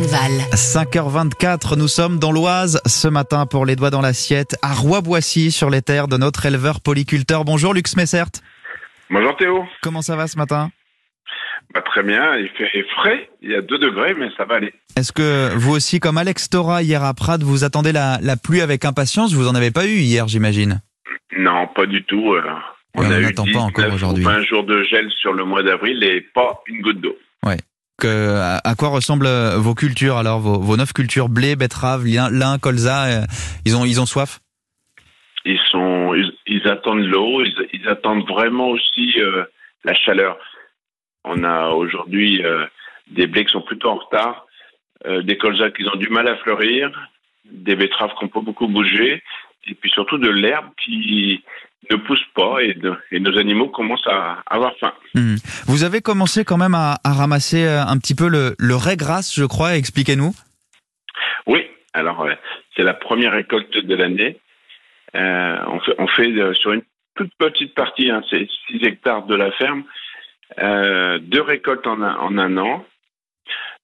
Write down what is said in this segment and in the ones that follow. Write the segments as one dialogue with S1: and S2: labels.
S1: Manval.
S2: 5h24, nous sommes dans l'Oise ce matin pour les doigts dans l'assiette à Roi-Boissy sur les terres de notre éleveur polyculteur. Bonjour Lux Messert.
S3: Bonjour Théo.
S2: Comment ça va ce matin?
S3: Bah, très bien, il fait frais, il y a 2 degrés, mais ça va aller.
S2: Est-ce que vous aussi, comme Alex Tora hier à Prades, vous attendez la, la pluie avec impatience? Vous en avez pas eu hier, j'imagine.
S3: Non, pas du tout. euh,
S2: Ouais, on n'attend pas encore
S3: 19 ou
S2: aujourd'hui.
S3: 20 jours de gel sur le mois d'avril et pas une goutte d'eau.
S2: Que, à, quoi ressemblent euh, vos cultures alors vos, neuf cultures blé, betterave, lin, colza euh, Ils ont, ils ont soif?
S3: Ils sont, ils, attendent l'eau, ils, attendent vraiment aussi euh, la chaleur. On a aujourd'hui des blés qui sont plutôt en retard, des colzas qui ont du mal à fleurir, des betteraves qui n'ont pas beaucoup bougé, et puis surtout de l'herbe qui ne pousse pas et, de- et nos animaux commencent à avoir faim.
S2: Hmm. Vous avez commencé quand même à, à ramasser euh, un petit peu le, le raie grasse, je crois. Expliquez-nous.
S3: Oui, alors euh, c'est la première récolte de l'année. Euh, on fait, on fait euh, sur une toute petite partie, hein, c'est 6 hectares de la ferme, euh, deux récoltes en un, en un an.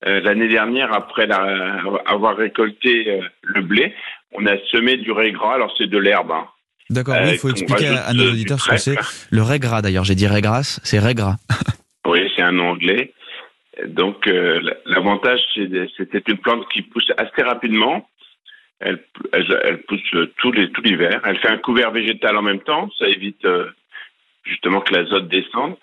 S3: L'année dernière, après la- avoir récolté le blé, on a semé du raie gras. Alors c'est de l'herbe. hein.
S2: D'accord,
S3: Euh,
S2: oui, il faut
S3: qu'on
S2: expliquer à, nos
S3: euh,
S2: auditeurs ce que c'est. Le raie gras d'ailleurs, j'ai dit raie grasse, c'est raie gras.
S3: Oui, c'est un nom anglais. Donc, euh, l'avantage, c'était une plante qui pousse assez rapidement. Elle, elle, elle pousse euh, tout l'hiver. Elle fait un couvert végétal en même temps. Ça évite euh, justement que l'azote descende.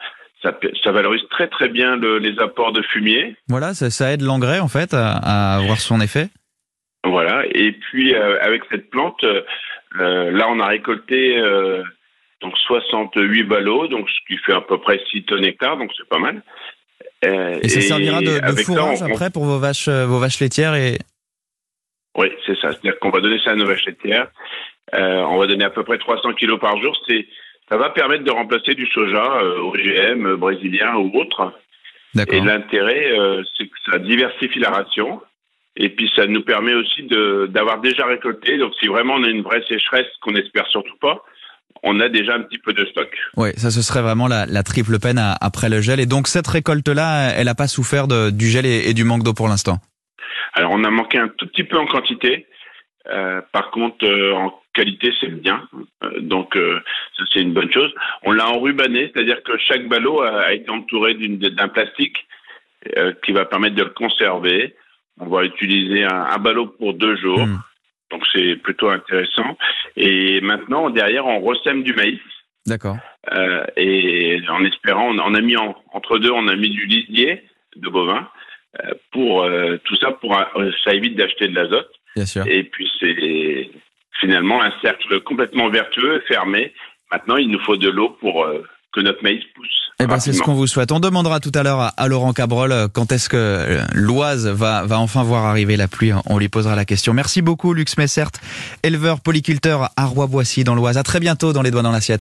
S3: Ça, ça valorise très très bien le- les apports de fumier.
S2: Voilà, ça, ça aide l'engrais en fait à, à avoir son effet.
S3: Voilà. Et puis euh, avec cette plante, euh, euh, là, on a récolté euh, donc 68 ballots, donc ce qui fait à peu près 6 tonnes hectares, donc c'est pas mal. Euh,
S2: Et ça servira de, de
S3: ça,
S2: fourrage
S3: on-
S2: après pour vos vaches, vos vaches laitières et
S3: Oui, c'est ça. C'est-à-dire qu'on va donner ça à nos vaches laitières. Euh, on va donner à peu près 300 kilos par jour. C'est, ça va permettre de remplacer du soja euh, OGM, brésilien ou autre. Et l'intérêt, euh, c'est que ça diversifie la ration. Et puis ça nous permet aussi d'avoir déjà récolté. Donc si vraiment on a une vraie sécheresse, qu'on espère surtout pas, on a déjà un petit peu de stock.
S2: Ouais, ça ce serait vraiment la, la triple peine à- après le gel. Et donc cette récolte-là, elle n'a pas souffert de- du gel et, et du manque d'eau pour l'instant?
S3: Alors on a manqué un tout petit peu en quantité. Euh, par contre, euh, en qualité, c'est bien. Euh, donc ça, c'est une bonne chose. On l'a enrubanné, c'est-à-dire que chaque ballot a, a été entouré d'un plastique qui va permettre de le conserver. On va utiliser un, un ballot pour deux jours.
S2: Hmm.
S3: Donc c'est plutôt intéressant. Et maintenant, derrière, on ressème du maïs.
S2: D'accord.
S3: Euh, et en espérant, on, on a mis en- entre deux, on a mis du lisier de bovin euh, pour euh, tout ça, pour ça évite d'acheter de l'azote.
S2: Bien sûr.
S3: Et puis c'est finalement un cercle complètement vertueux, fermé. Maintenant, il nous faut de l'eau pour que notre maïs pousse.
S2: Eh ben, c'est ce qu'on vous souhaite. On demandera tout à l'heure à, à Laurent Cabrol euh, quand est-ce que euh, l'Oise va, va enfin voir arriver la pluie. On lui posera la question. Merci beaucoup, Lux Messert, éleveur polyculteur à Roi-Boissy dans l'Oise. À très bientôt dans les doigts dans l'assiette.